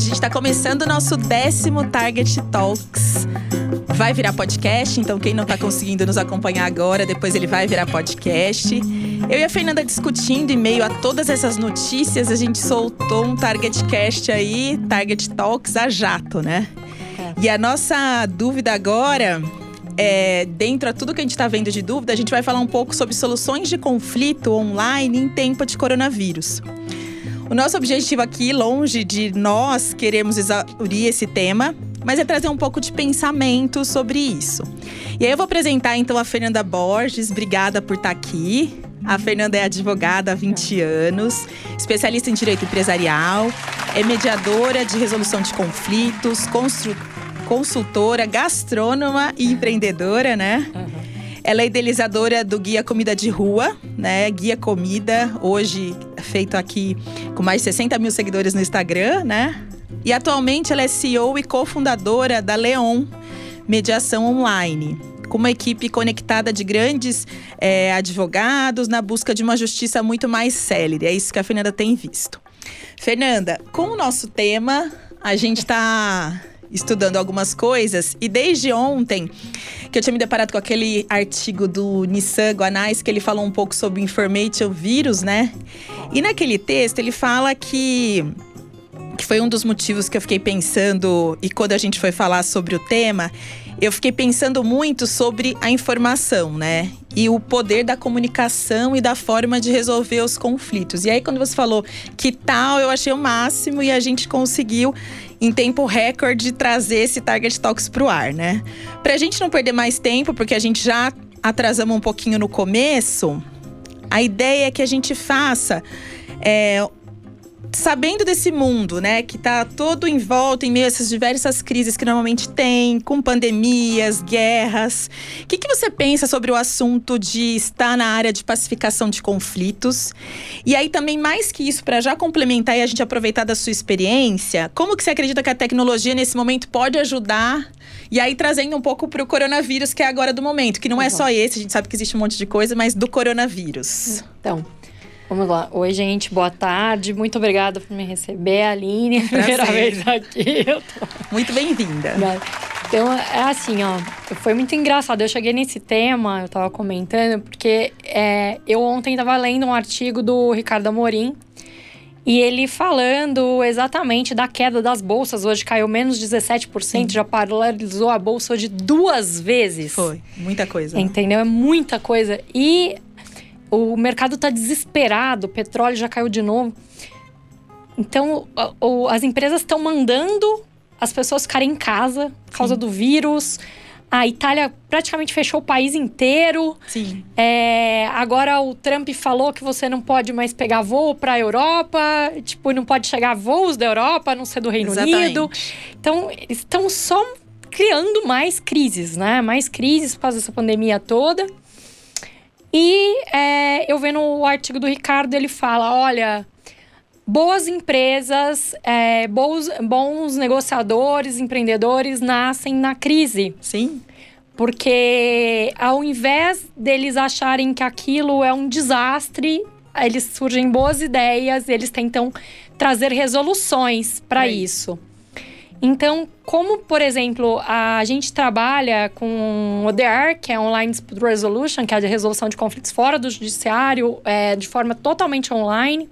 Hoje a gente está começando o nosso décimo Target Talks. Vai virar podcast, então quem não está conseguindo nos acompanhar agora, depois ele vai virar podcast. Eu e a Fernanda discutindo em meio a todas essas notícias, a gente soltou um Target Cast aí, Target Talks a jato, né? É. E a nossa dúvida agora é, dentro a tudo que a gente está vendo de dúvida, a gente vai falar um pouco sobre soluções de conflito online em tempo de coronavírus. O nosso objetivo aqui, longe de nós queremos exaurir esse tema, mas é trazer um pouco de pensamento sobre isso. E aí eu vou apresentar então a Fernanda Borges, obrigada por estar aqui. A Fernanda é advogada há 20 anos, especialista em direito empresarial, é mediadora de resolução de conflitos, consultora, gastrônoma e empreendedora, né? Ela é idealizadora do Guia Comida de Rua, né? Guia Comida, hoje feito aqui com mais de 60 mil seguidores no Instagram, né? E atualmente ela é CEO e cofundadora da Leon Mediação Online, com uma equipe conectada de grandes é, advogados na busca de uma justiça muito mais célere. É isso que a Fernanda tem visto. Fernanda, com o nosso tema, a gente está estudando algumas coisas e desde ontem que eu tinha me deparado com aquele artigo do Nissan Guanais que ele falou um pouco sobre o information vírus, né? E naquele texto ele fala que que foi um dos motivos que eu fiquei pensando e quando a gente foi falar sobre o tema, eu fiquei pensando muito sobre a informação, né? E o poder da comunicação e da forma de resolver os conflitos. E aí, quando você falou que tal, eu achei o máximo e a gente conseguiu em tempo recorde trazer esse Target Talks para o ar, né? Para a gente não perder mais tempo, porque a gente já atrasamos um pouquinho no começo, a ideia é que a gente faça é, sabendo desse mundo, né, que está todo em volta em meio a essas diversas crises que normalmente tem, com pandemias, guerras, o que, que você pensa sobre o assunto de estar na área de pacificação de conflitos? E aí também mais que isso, para já complementar e a gente aproveitar da sua experiência, como que você acredita que a tecnologia nesse momento pode ajudar? E aí trazendo um pouco para o coronavírus que é agora do momento, que não é uhum. só esse, a gente sabe que existe um monte de coisa, mas do coronavírus. Então, Vamos lá. Oi, gente. Boa tarde. Muito obrigada por me receber, Aline. Primeira vez aqui. Tô... Muito bem-vinda. Então, é assim, ó. Foi muito engraçado. Eu cheguei nesse tema, eu tava comentando, porque é, eu ontem tava lendo um artigo do Ricardo Amorim. E ele falando exatamente da queda das bolsas. Hoje caiu menos 17%, Sim. já paralisou a bolsa hoje duas vezes. Foi, muita coisa. Entendeu? É muita coisa. E o mercado está desesperado, o petróleo já caiu de novo. Então, o, as empresas estão mandando as pessoas ficarem em casa por causa Sim. do vírus. A Itália praticamente fechou o país inteiro. Sim. É, agora o Trump falou que você não pode mais pegar voo para a Europa, tipo, não pode chegar voos da Europa, a não ser do Reino Exatamente. Unido. Então, estão só criando mais crises, né? Mais crises por causa dessa pandemia toda. E é, eu vendo o artigo do Ricardo, ele fala: olha, boas empresas, é, bons, bons negociadores, empreendedores nascem na crise. Sim. Porque ao invés deles acharem que aquilo é um desastre, eles surgem boas ideias, eles tentam trazer resoluções para é isso. Então, como, por exemplo, a gente trabalha com ODR, que é Online Dispute Resolution, que é a resolução de conflitos fora do judiciário, é, de forma totalmente online,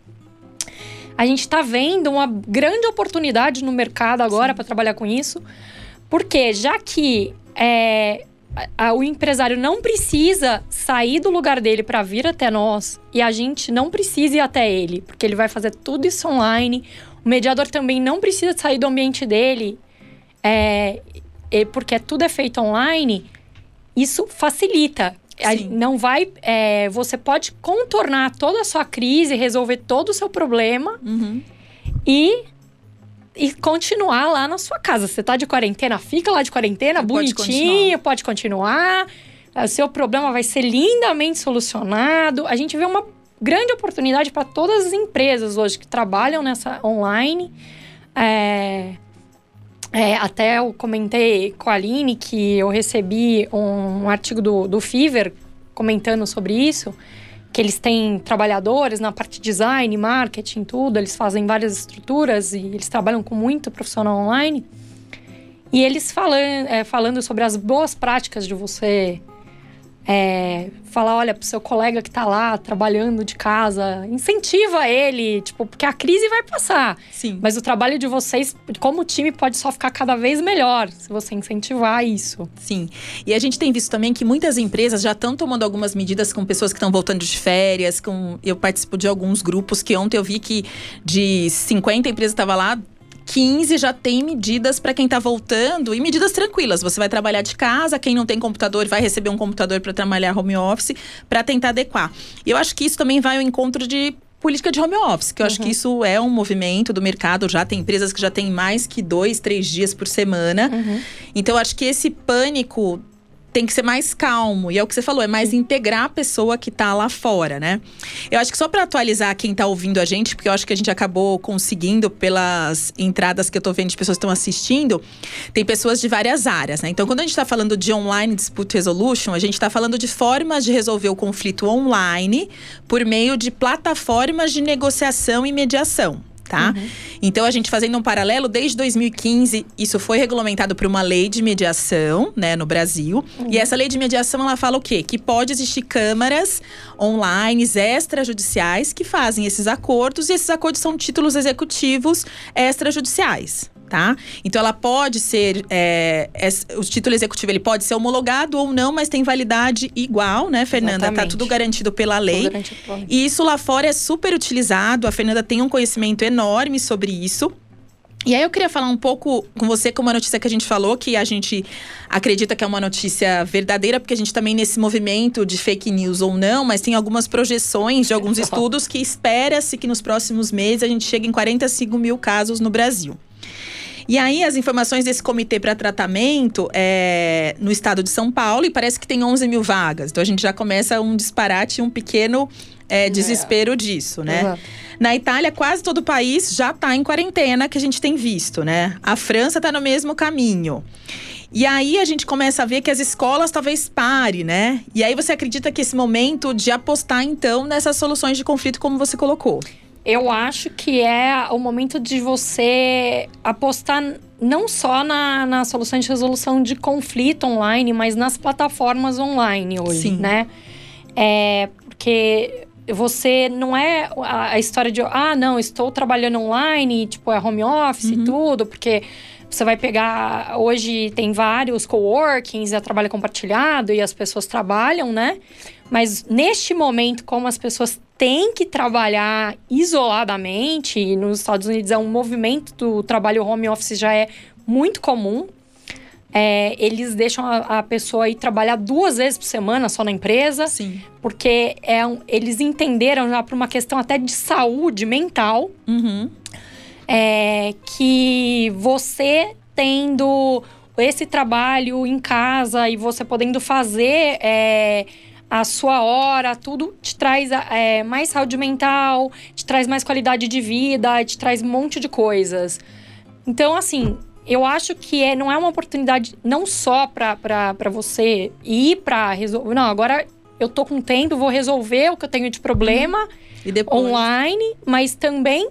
a gente está vendo uma grande oportunidade no mercado agora para trabalhar com isso, porque já que é, a, o empresário não precisa sair do lugar dele para vir até nós e a gente não precisa ir até ele, porque ele vai fazer tudo isso online. O mediador também não precisa sair do ambiente dele, é, porque tudo é feito online. Isso facilita. Sim. Não vai. É, você pode contornar toda a sua crise, resolver todo o seu problema uhum. e e continuar lá na sua casa. Você tá de quarentena, fica lá de quarentena, pode bonitinho, continuar. pode continuar. O seu problema vai ser lindamente solucionado. A gente vê uma grande oportunidade para todas as empresas hoje que trabalham nessa online. É, é, até eu comentei com a Aline que eu recebi um, um artigo do, do comentando sobre isso. que eles têm trabalhadores na parte de design, marketing, tudo, eles fazem várias estruturas e eles trabalham com muito profissional online. E eles falam, é, falando sobre as boas práticas de você é, falar, olha, pro seu colega que tá lá trabalhando de casa, incentiva ele, tipo, porque a crise vai passar. Sim. Mas o trabalho de vocês, como time, pode só ficar cada vez melhor se você incentivar isso. Sim. E a gente tem visto também que muitas empresas já estão tomando algumas medidas com pessoas que estão voltando de férias. Com... Eu participo de alguns grupos que ontem eu vi que de 50 empresas estava lá, 15 já tem medidas para quem está voltando e medidas tranquilas. Você vai trabalhar de casa, quem não tem computador vai receber um computador para trabalhar home office, para tentar adequar. E eu acho que isso também vai ao encontro de política de home office, que eu uhum. acho que uhum. isso é um movimento do mercado. Já tem empresas que já têm mais que dois, três dias por semana. Uhum. Então, eu acho que esse pânico tem que ser mais calmo. E é o que você falou, é mais integrar a pessoa que tá lá fora, né? Eu acho que só para atualizar quem tá ouvindo a gente, porque eu acho que a gente acabou conseguindo pelas entradas que eu tô vendo de pessoas que estão assistindo, tem pessoas de várias áreas, né? Então, quando a gente tá falando de online dispute resolution, a gente tá falando de formas de resolver o conflito online por meio de plataformas de negociação e mediação tá? Uhum. Então a gente fazendo um paralelo, desde 2015 isso foi regulamentado por uma lei de mediação, né, no Brasil. Uhum. E essa lei de mediação ela fala o quê? Que pode existir câmaras online extrajudiciais que fazem esses acordos e esses acordos são títulos executivos extrajudiciais tá? Então ela pode ser, é, é, o título executivo ele pode ser homologado ou não, mas tem validade igual, né, Fernanda? Tá Exatamente. Tá tudo garantido pela lei. Garantido pela lei. E isso lá fora é super utilizado. A Fernanda tem um conhecimento enorme sobre isso. E aí eu queria falar um pouco com você com uma notícia que a gente falou, que a gente acredita que é uma notícia verdadeira, porque a gente também nesse movimento de fake news ou não, mas tem algumas projeções de alguns estudos que espera-se que nos próximos meses a gente chegue em 45 mil casos no Brasil. E aí, as informações desse comitê para tratamento é no estado de São Paulo e parece que tem 11 mil vagas. Então, a gente já começa um disparate, um pequeno é, desespero é. disso, né? Uhum. Na Itália, quase todo o país já está em quarentena, que a gente tem visto, né? A França está no mesmo caminho. E aí a gente começa a ver que as escolas talvez pare, né? E aí você acredita que esse momento de apostar então nessas soluções de conflito como você colocou? Eu acho que é o momento de você apostar não só na, na solução de resolução de conflito online, mas nas plataformas online hoje, Sim. né? É, porque você não é a, a, história de ah, não, estou trabalhando online, tipo, é home office uhum. e tudo, porque você vai pegar. Hoje tem vários coworkings, é trabalho compartilhado e as pessoas trabalham, né? Mas neste momento, como as pessoas têm que trabalhar isoladamente, e nos Estados Unidos é um movimento do trabalho home office já é muito comum. É, eles deixam a, a, pessoa ir trabalhar duas vezes por semana só na empresa. Sim. Porque é eles entenderam já por uma questão até de saúde mental. Uhum. É, que você tendo esse trabalho em casa e você podendo fazer é, a sua hora, tudo te traz é, mais saúde mental, te traz mais qualidade de vida, te traz um monte de coisas. Então, assim, eu acho que é, não é uma oportunidade não só para você ir para resolver. Não, agora eu tô com tempo, vou resolver o que eu tenho de problema uhum. online, mas também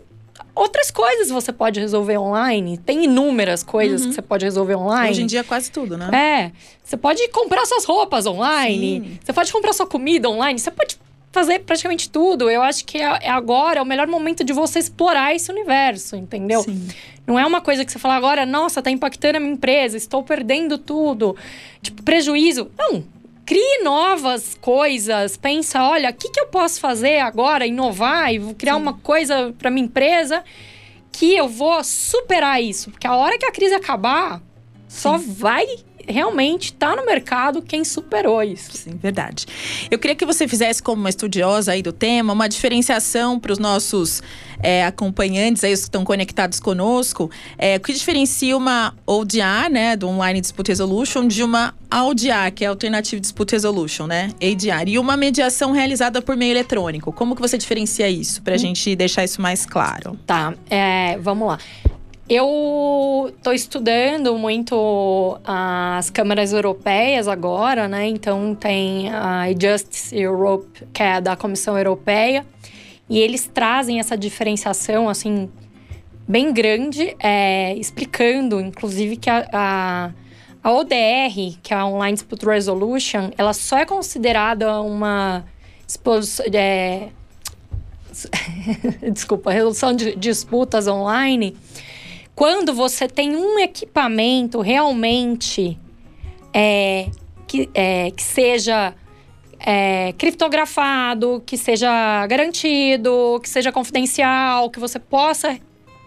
outras coisas você pode resolver online. Tem inúmeras coisas uhum. que você pode resolver online. Hoje em dia, quase tudo, né? É. Você pode comprar suas roupas online. Sim. Você pode comprar sua comida online. Você pode fazer praticamente tudo. Eu acho que é, é agora é o melhor momento de você explorar esse universo, entendeu? Sim. Não é uma coisa que você fala agora, nossa, tá impactando a minha empresa, estou perdendo tudo. Tipo, prejuízo. Não, crie novas coisas, pensa, olha, o que, que eu posso fazer agora, inovar e criar Sim. uma coisa para minha empresa que eu vou superar isso, porque a hora que a crise acabar, Sim. só vai realmente está no mercado quem superou isso. Sim, verdade. Eu queria que você fizesse, como uma estudiosa aí do tema, uma diferenciação para os nossos é, acompanhantes, aí, os que estão conectados conosco. É, o que diferencia uma ODR, né, do Online Dispute Resolution, de uma AUDR, que é Alternative Dispute Resolution, né, ADR, e uma mediação realizada por meio eletrônico. Como que você diferencia isso, para a hum. gente deixar isso mais claro? Tá, é, vamos lá. Eu estou estudando muito as câmaras europeias agora, né? Então tem a Justice Europe, que é da Comissão Europeia, e eles trazem essa diferenciação assim bem grande, é, explicando, inclusive, que a, a, a, ODR, que é a Online Dispute Resolution, ela só é considerada uma é, desculpa, resolução de disputas online quando você tem um equipamento realmente é, que, é, que seja é, criptografado, que seja garantido, que seja confidencial, que você possa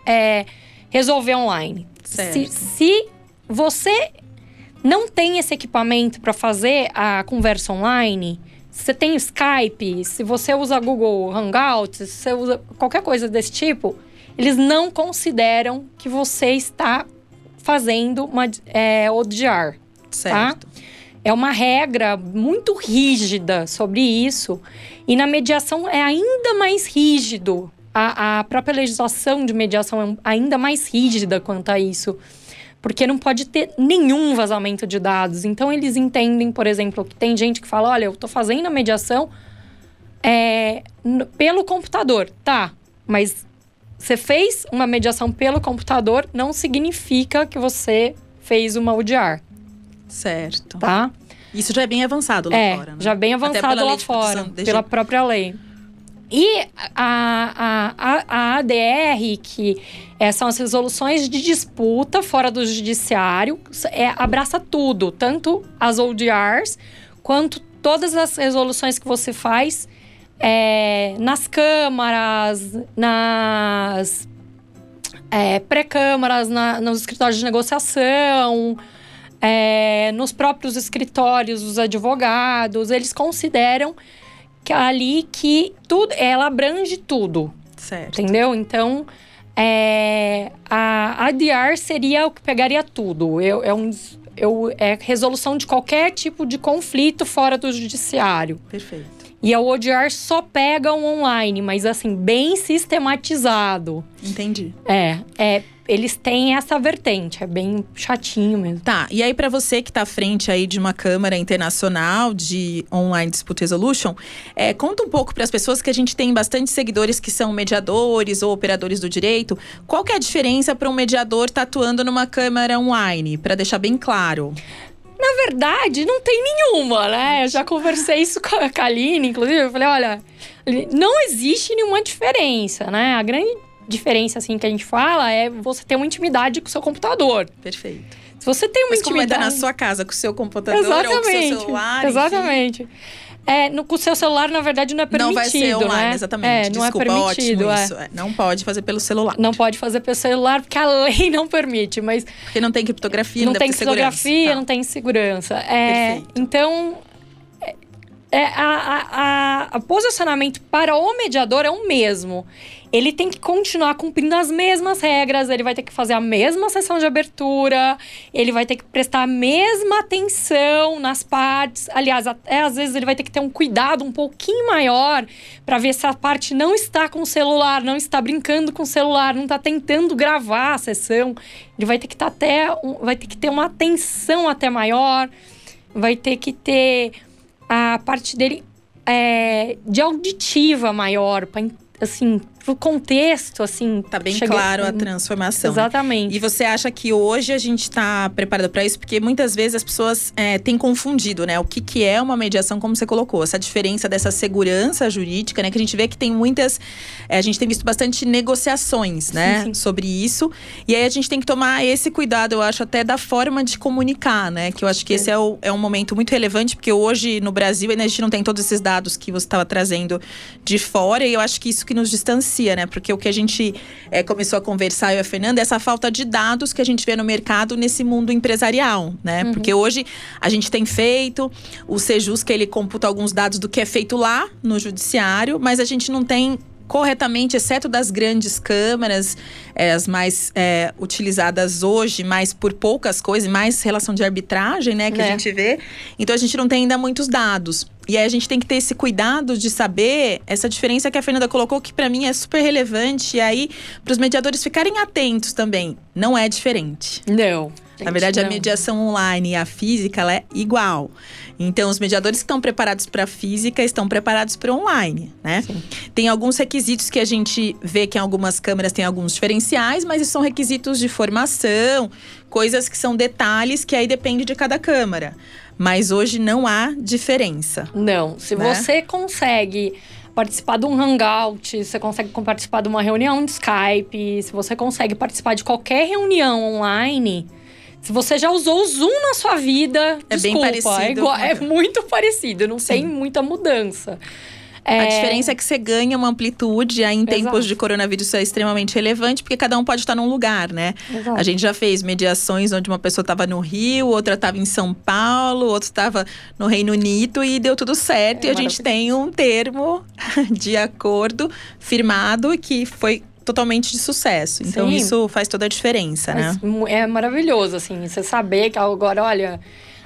é, resolver online. Se, se você não tem esse equipamento para fazer a conversa online, você tem Skype, se você usa Google Hangouts, se você usa qualquer coisa desse tipo, eles não consideram que você está fazendo uma é, ODR. Tá? Certo. Tá? É uma regra muito rígida sobre isso. E na mediação é ainda mais rígido. A, a própria legislação de mediação é ainda mais rígida quanto a isso. Porque não pode ter nenhum vazamento de dados. Então, eles entendem, por exemplo, que tem gente que fala: olha, eu estou fazendo a mediação é, pelo computador. Tá, mas você fez uma mediação pelo computador, não significa que você fez uma UDR. Certo. Tá? Isso já é bem avançado lá é, fora, né? Já bem avançado lá fora, pela própria lei. E a, a, a, ADR, que é, são as resoluções de disputa fora do judiciário, é, abraça tudo, tanto as ODRs quanto todas as resoluções que você faz é, nas câmaras, nas é, pré-câmaras, na, nos escritórios de negociação, é, nos próprios escritórios dos advogados, eles consideram que ali que tudo, ela abrange tudo. Certo. Entendeu? Então, é, a ADR seria o que pegaria tudo. Eu, é, um, eu, é resolução de qualquer tipo de conflito fora do judiciário. Perfeito. E a ODR só pega o online, mas assim, bem sistematizado. Entendi. É, é eles têm essa vertente, é bem chatinho mesmo. Tá, e aí para você que está à frente aí de uma Câmara Internacional de Online Dispute Resolution, é, conta um pouco para as pessoas que a gente tem bastante seguidores que são mediadores ou operadores do direito, qual que é a diferença para um mediador estar tá atuando numa Câmara online, para deixar bem claro? Na verdade, não tem nenhuma, né? Eu já conversei isso com a Kaline, inclusive. Eu falei, olha, não existe nenhuma diferença, né? A grande diferença, assim, que a gente fala é você ter uma intimidade com o seu computador. Perfeito. Se você tem uma Mas intimidade... como é na sua casa, com o seu computador Exatamente. ou com o seu celular. Exatamente. Enfim. É, no, com o seu celular, na verdade, não é permitido. Não vai ser online, né? exatamente. É, não é Desculpa, é permitido. Ótimo isso. É. Não pode fazer pelo celular. Não pode fazer pelo celular, porque a lei não permite, mas. Porque não tem criptografia, não, não tem criptografia, tá. não tem segurança. É, Perfeito. Então. É, a, a, a posicionamento para o mediador é o mesmo ele tem que continuar cumprindo as mesmas regras, ele vai ter que fazer a mesma sessão de abertura, ele vai ter que prestar a mesma atenção nas partes. Aliás, até às vezes ele vai ter que ter um cuidado um pouquinho maior para ver se a parte não está com o celular, não está brincando com o celular, não está tentando gravar a sessão. Ele vai ter que estar tá até vai ter que ter uma atenção até maior, vai ter que ter a parte dele é, de auditiva maior para assim pro contexto, assim. Tá bem chega... claro a transformação. Exatamente. E você acha que hoje a gente está preparado para isso? Porque muitas vezes as pessoas é, têm confundido, né? O que, que é uma mediação, como você colocou. Essa diferença dessa segurança jurídica, né? Que a gente vê que tem muitas. É, a gente tem visto bastante negociações, né? Sim, sim. Sobre isso. E aí a gente tem que tomar esse cuidado, eu acho, até da forma de comunicar, né? Que eu acho que esse é, o, é um momento muito relevante, porque hoje no Brasil ainda a gente não tem todos esses dados que você estava trazendo de fora. E eu acho que isso que nos distancia né? Porque o que a gente é, começou a conversar, eu e a Fernanda, é essa falta de dados que a gente vê no mercado nesse mundo empresarial, né? Uhum. Porque hoje a gente tem feito, o Sejus, que ele computa alguns dados do que é feito lá no judiciário, mas a gente não tem corretamente, exceto das grandes câmaras, é, as mais é, utilizadas hoje, mais por poucas coisas, mais relação de arbitragem, né, que é. a gente vê. Então a gente não tem ainda muitos dados. E aí a gente tem que ter esse cuidado de saber essa diferença que a Fernanda colocou, que para mim é super relevante. E aí, para os mediadores ficarem atentos também, não é diferente. Não. Na verdade, a mediação online e a física ela é igual. Então, os mediadores que estão preparados para a física estão preparados para online, né? Sim. Tem alguns requisitos que a gente vê que em algumas câmeras tem alguns diferenciais, mas são requisitos de formação, coisas que são detalhes que aí depende de cada câmara. Mas hoje não há diferença. Não. Se né? você consegue participar de um hangout, você consegue participar de uma reunião de Skype, se você consegue participar de qualquer reunião online, se você já usou o Zoom na sua vida, é desculpa, bem parecido. É, igual, é muito parecido, não Sim. tem muita mudança. É... A diferença é que você ganha uma amplitude, aí em Exato. tempos de coronavírus isso é extremamente relevante, porque cada um pode estar num lugar, né? Exato. A gente já fez mediações onde uma pessoa estava no Rio, outra estava em São Paulo, outra estava no Reino Unido e deu tudo certo. É e a gente tem um termo de acordo firmado que foi totalmente de sucesso. Então Sim. isso faz toda a diferença, né? É maravilhoso, assim, você saber que agora, olha.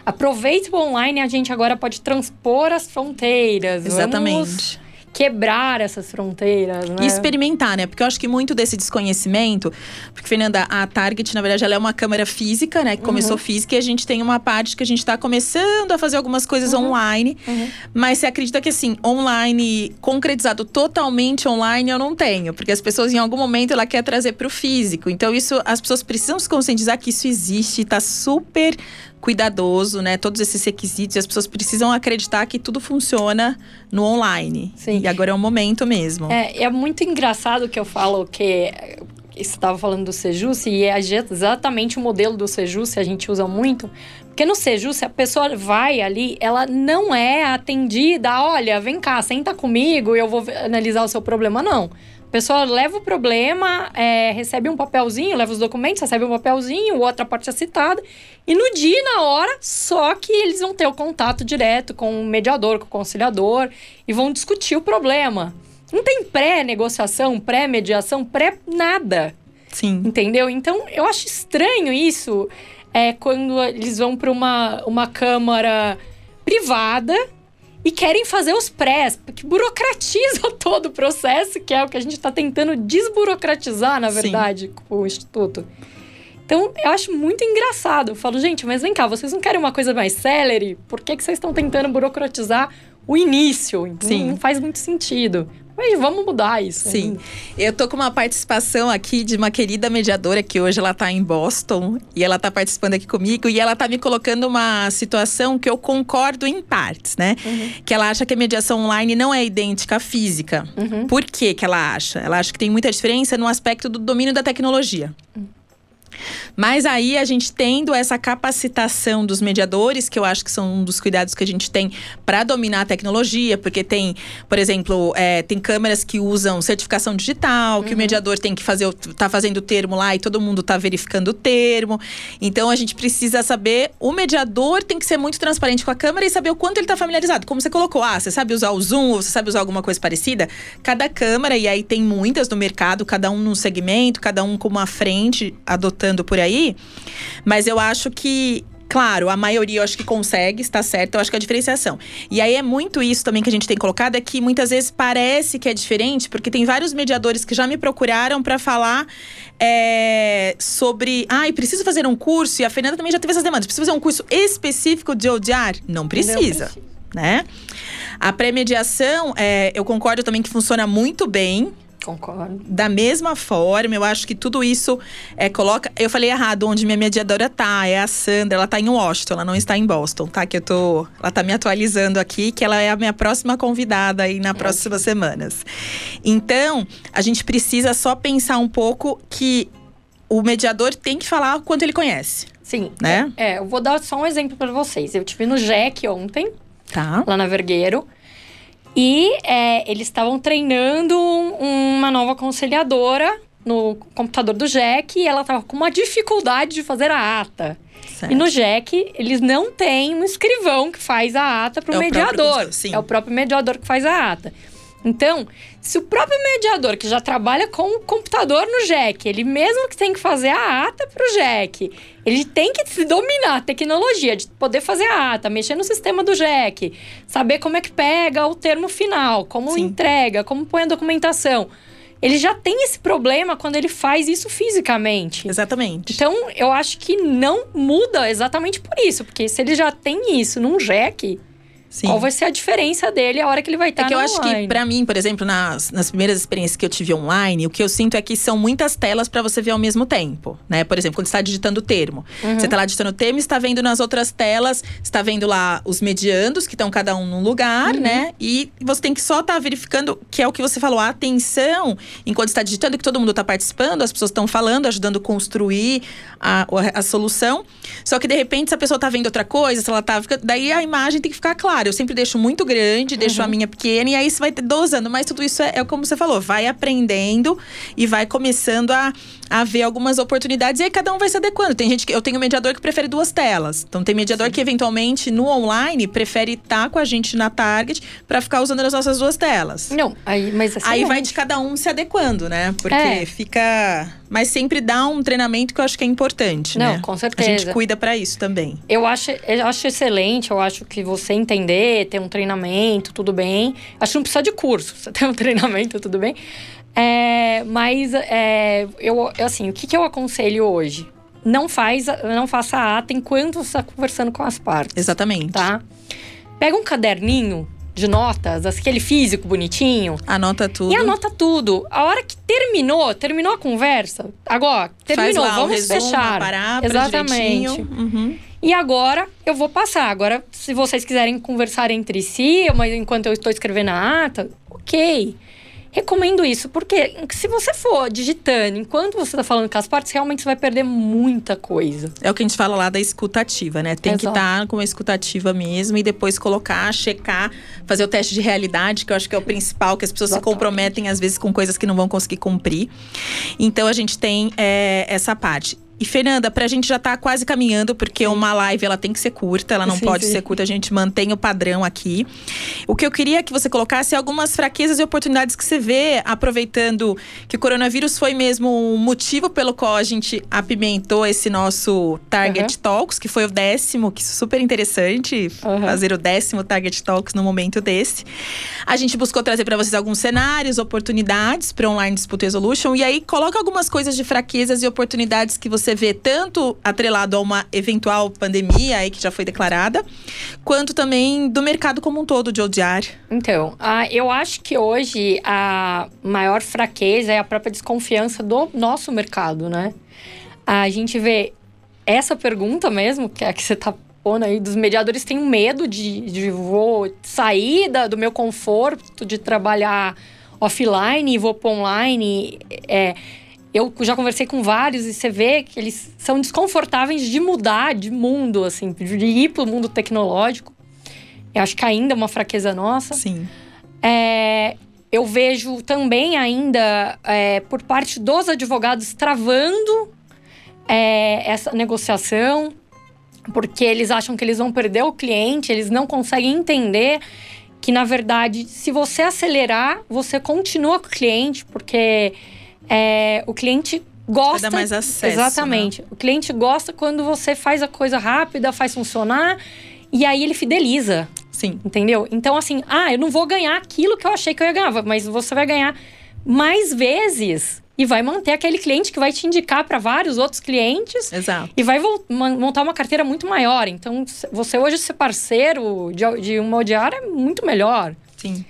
Aproveite o online, a gente agora pode transpor as fronteiras. Exatamente. Vamos quebrar essas fronteiras, né? E experimentar, né? Porque eu acho que muito desse desconhecimento, porque Fernanda, a Target, na verdade, ela é uma câmera física, né? Que uhum. começou física e a gente tem uma parte que a gente está começando a fazer algumas coisas uhum. online. Uhum. Mas você acredita que assim, online, concretizado totalmente online, eu não tenho. Porque as pessoas, em algum momento, ela quer trazer para o físico. Então, isso, as pessoas precisam se conscientizar que isso existe, está super cuidadoso, né? Todos esses requisitos. E as pessoas precisam acreditar que tudo funciona no online. Sim. E agora é o momento mesmo. É, é muito engraçado que eu falo que você estava falando do Sejus e é exatamente o modelo do Sejus, a gente usa muito. Porque no Sejus, se a pessoa vai ali, ela não é atendida, olha, vem cá, senta comigo e eu vou analisar o seu problema, não pessoa leva o problema, é, recebe um papelzinho, leva os documentos, recebe um papelzinho, outra parte é citada. E no dia e na hora, só que eles vão ter o contato direto com o mediador, com o conciliador e vão discutir o problema. Não tem pré-negociação, pré-mediação, pré-nada. Sim. Entendeu? Então, eu acho estranho isso é, quando eles vão para uma, uma câmara privada e querem fazer os prés, porque burocratiza todo o processo, que é o que a gente está tentando desburocratizar, na verdade, Sim. com o Instituto. Então, eu acho muito engraçado. Eu falo, gente, mas vem cá, vocês não querem uma coisa mais celery? Por que, que vocês estão tentando burocratizar o início? Sim. Não faz muito sentido. Mas vamos mudar isso. Sim. Eu tô com uma participação aqui de uma querida mediadora que hoje ela tá em Boston e ela tá participando aqui comigo e ela tá me colocando uma situação que eu concordo em partes, né? Uhum. Que ela acha que a mediação online não é idêntica à física. Uhum. Por que que ela acha? Ela acha que tem muita diferença no aspecto do domínio da tecnologia. Uhum. Mas aí a gente tendo essa capacitação dos mediadores, que eu acho que são um dos cuidados que a gente tem para dominar a tecnologia, porque tem, por exemplo, é, tem câmeras que usam certificação digital, que uhum. o mediador tem que fazer, tá fazendo o termo lá e todo mundo tá verificando o termo. Então a gente precisa saber, o mediador tem que ser muito transparente com a câmera e saber o quanto ele está familiarizado. Como você colocou, ah, você sabe usar o zoom, ou você sabe usar alguma coisa parecida? Cada câmera, e aí tem muitas no mercado, cada um num segmento, cada um com uma frente adotando por aí. Mas eu acho que Claro, a maioria eu acho que consegue, está certo, eu acho que é a diferenciação. E aí é muito isso também que a gente tem colocado, é que muitas vezes parece que é diferente, porque tem vários mediadores que já me procuraram para falar é, sobre. Ai, ah, preciso fazer um curso, e a Fernanda também já teve essas demandas. Preciso fazer um curso específico de ODR? Não precisa. Não. Né? A pré-mediação, é, eu concordo também que funciona muito bem. Concordo. Da mesma forma, eu acho que tudo isso é, coloca. Eu falei errado onde minha mediadora tá. É a Sandra, ela tá em Washington, ela não está em Boston, tá? Que eu tô. Ela tá me atualizando aqui, que ela é a minha próxima convidada aí nas é. próximas semanas. Então, a gente precisa só pensar um pouco que o mediador tem que falar quanto ele conhece. Sim. Né? É, é eu vou dar só um exemplo para vocês. Eu tive no Jack ontem, tá. lá na Vergueiro. E é, eles estavam treinando uma nova conciliadora no computador do Jack e ela estava com uma dificuldade de fazer a ata. Certo. E no Jack, eles não têm um escrivão que faz a ata para o é mediador. Próprio, é o próprio mediador que faz a ata. Então, se o próprio mediador, que já trabalha com o computador no JEC, ele mesmo que tem que fazer a ata para o JEC, ele tem que dominar a tecnologia de poder fazer a ata, mexer no sistema do JEC, saber como é que pega o termo final, como Sim. entrega, como põe a documentação. Ele já tem esse problema quando ele faz isso fisicamente. Exatamente. Então, eu acho que não muda exatamente por isso, porque se ele já tem isso num JEC, Sim. Qual vai ser a diferença dele a hora que ele vai estar É que eu acho online. que, para mim, por exemplo, nas, nas primeiras experiências que eu tive online, o que eu sinto é que são muitas telas para você ver ao mesmo tempo, né? Por exemplo, quando você está digitando o termo. Uhum. Você está lá digitando o termo e está vendo nas outras telas, está vendo lá os mediandos, que estão cada um num lugar, uhum. né? E você tem que só estar tá verificando, que é o que você falou, a atenção, enquanto está digitando, que todo mundo está participando, as pessoas estão falando, ajudando a construir a, a, solução. Só que, de repente, se a pessoa está vendo outra coisa, se ela tá. Daí a imagem tem que ficar clara. Eu sempre deixo muito grande, deixo uhum. a minha pequena, e aí você vai dosando. Mas tudo isso é, é, como você falou, vai aprendendo e vai começando a, a ver algumas oportunidades. E aí cada um vai se adequando. Tem gente que. Eu tenho mediador que prefere duas telas. Então tem mediador Sim. que eventualmente no online prefere estar com a gente na target para ficar usando as nossas duas telas. Não, aí, mas assim. Aí vai de cada um se adequando, né? Porque é. fica. Mas sempre dá um treinamento que eu acho que é importante, Não, né? com certeza. A gente cuida para isso também. Eu acho, eu acho excelente, eu acho que você entender, ter um treinamento, tudo bem. Acho que não precisa de curso, você tem um treinamento, tudo bem. É, mas é, eu, assim, o que, que eu aconselho hoje? Não faz, não faça a ata enquanto você está conversando com as partes. Exatamente. Tá? Pega um caderninho de notas, aquele físico bonitinho. Anota tudo. E anota tudo. A hora que terminou, terminou a conversa. Agora, terminou, vamos resumo, fechar. Parar, Exatamente. Uhum. E agora eu vou passar. Agora, se vocês quiserem conversar entre si, mas enquanto eu estou escrevendo a ata, ok. Recomendo isso, porque se você for digitando enquanto você está falando com as partes, realmente você vai perder muita coisa. É o que a gente fala lá da escutativa, né? Tem Exato. que estar tá com a escutativa mesmo e depois colocar, checar, fazer o teste de realidade, que eu acho que é o principal, que as pessoas Exatamente. se comprometem às vezes com coisas que não vão conseguir cumprir. Então a gente tem é, essa parte. E Fernanda, pra gente já tá quase caminhando, porque uma live ela tem que ser curta, ela não sim, pode sim. ser curta, a gente mantém o padrão aqui. O que eu queria que você colocasse é algumas fraquezas e oportunidades que você vê, aproveitando que o coronavírus foi mesmo o um motivo pelo qual a gente apimentou esse nosso Target uhum. Talks, que foi o décimo, que é super interessante uhum. fazer o décimo Target Talks no momento desse. A gente buscou trazer para vocês alguns cenários, oportunidades para online dispute resolution e aí coloca algumas coisas de fraquezas e oportunidades que você você vê tanto atrelado a uma eventual pandemia aí que já foi declarada, quanto também do mercado como um todo de odiar? Então, uh, eu acho que hoje a maior fraqueza é a própria desconfiança do nosso mercado, né? A gente vê essa pergunta mesmo, que é a que você está pondo aí, dos mediadores têm medo de, de vou sair da, do meu conforto de trabalhar offline e vou para online. É, eu já conversei com vários e você vê que eles são desconfortáveis de mudar de mundo, assim, de ir para o mundo tecnológico. Eu acho que ainda é uma fraqueza nossa. Sim. É, eu vejo também ainda é, por parte dos advogados travando é, essa negociação, porque eles acham que eles vão perder o cliente, eles não conseguem entender que, na verdade, se você acelerar, você continua com o cliente, porque é, o cliente gosta. Vai mais acesso. Exatamente. Né? O cliente gosta quando você faz a coisa rápida, faz funcionar e aí ele fideliza. Sim. Entendeu? Então, assim, ah, eu não vou ganhar aquilo que eu achei que eu ia ganhar, mas você vai ganhar mais vezes e vai manter aquele cliente que vai te indicar para vários outros clientes. Exato. E vai montar uma carteira muito maior. Então, você hoje ser parceiro de, de uma odiar é muito melhor. Sim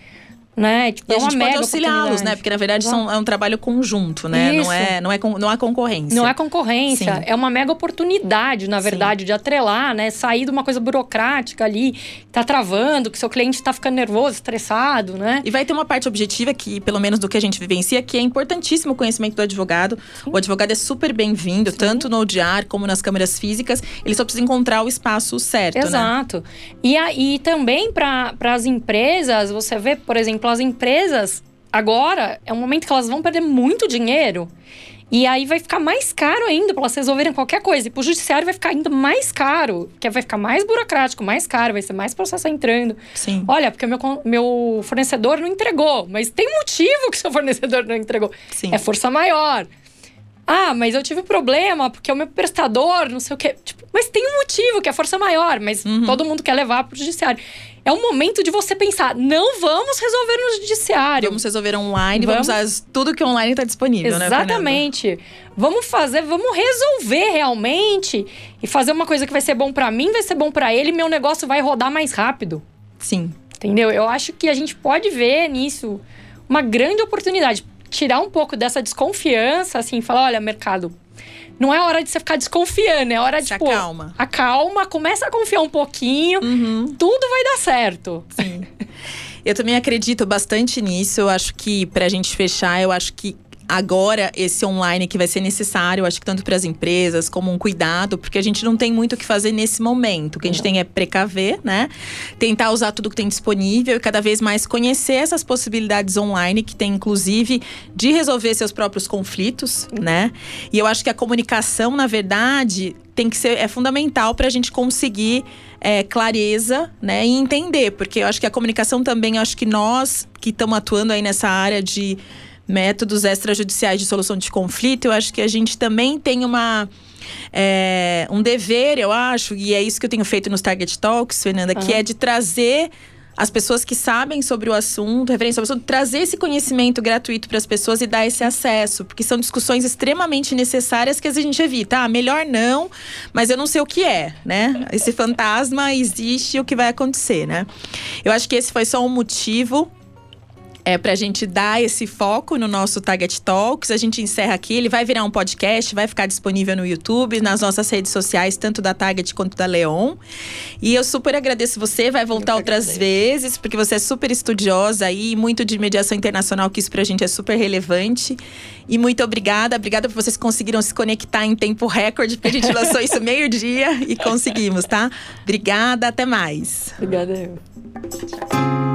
né? Tipo, e é a gente pode auxiliá-los, né? Porque na verdade são, é um trabalho conjunto, né? Não é, não é, não é concorrência. Não é concorrência, Sim. é uma mega oportunidade, na verdade, Sim. de atrelar, né? Sair de uma coisa burocrática ali, tá travando, que seu cliente tá ficando nervoso, estressado, né? E vai ter uma parte objetiva que, pelo menos do que a gente vivencia, que é importantíssimo o conhecimento do advogado. Sim. O advogado é super bem-vindo, tanto no ODR como nas câmeras físicas. Ele só precisa encontrar o espaço certo, né? Exato. Né? E, a, e também para as empresas, você vê, por exemplo, exemplo, as empresas agora é um momento que elas vão perder muito dinheiro. E aí vai ficar mais caro ainda para elas resolverem qualquer coisa. E pro judiciário vai ficar ainda mais caro, que vai ficar mais burocrático, mais caro, vai ser mais processo entrando. Sim. Olha, porque o meu, meu fornecedor não entregou, mas tem motivo que seu fornecedor não entregou. Sim. É força maior. Ah, mas eu tive problema porque o meu prestador, não sei o quê. Tipo, mas tem um motivo que é força maior, mas Uhum. todo mundo quer levar pro judiciário. É um momento de você pensar, não vamos resolver no judiciário. Vamos resolver online, vamos, Vamos- usar tudo que online está disponível, né? Exatamente. vamos fazer, vamos resolver realmente e fazer uma coisa que vai ser bom pra mim, vai ser bom pra ele, meu negócio vai rodar mais rápido. Sim. Entendeu? Eu acho que a gente pode ver nisso uma grande oportunidade. Tirar um pouco dessa desconfiança, assim, falar: olha, mercado, não é hora de você ficar desconfiando, é hora de. Se tipo, acalma. Acalma, começa a confiar um pouquinho, Uhum. tudo vai dar certo. Sim. Eu também acredito bastante nisso. Eu acho que, pra gente fechar, eu acho que agora esse online que vai ser necessário, acho que tanto para as empresas como um cuidado, porque a gente não tem muito o que fazer nesse momento. O que a gente tem é precaver, né? Tentar usar tudo que tem disponível e cada vez mais conhecer essas possibilidades online que tem inclusive de resolver seus próprios conflitos, né? E eu acho que a comunicação, na verdade, tem que ser é fundamental para a gente conseguir é, clareza, né, e entender, porque eu acho que a comunicação também, eu acho que nós que estamos atuando aí nessa área de métodos extrajudiciais de solução de conflito, eu acho que a gente também tem uma é, um dever, eu acho, e é isso que eu tenho feito nos Target Talks, Fernanda, que Aham. é de trazer as pessoas que sabem sobre o assunto, referência ao assunto, trazer esse conhecimento gratuito para as pessoas e dar esse acesso, porque são discussões extremamente necessárias que a gente evita. Ah, melhor não, mas eu não sei o que é, né? Esse fantasma existe e o que vai acontecer, né? Eu acho que esse foi só um motivo é pra gente dar esse foco no nosso Target Talks. A gente encerra aqui, ele vai virar um podcast, vai ficar disponível no YouTube, nas nossas redes sociais, tanto da Target quanto da Leon. E eu super agradeço você, vai voltar outras vezes, porque você é super estudiosa aí, muito de mediação internacional, que isso pra gente é super relevante. E muito obrigada, obrigada por vocês que conseguiram se conectar em tempo recorde, porque a gente lançou isso meio-dia e conseguimos, tá? Obrigada, até mais. Obrigada. eu.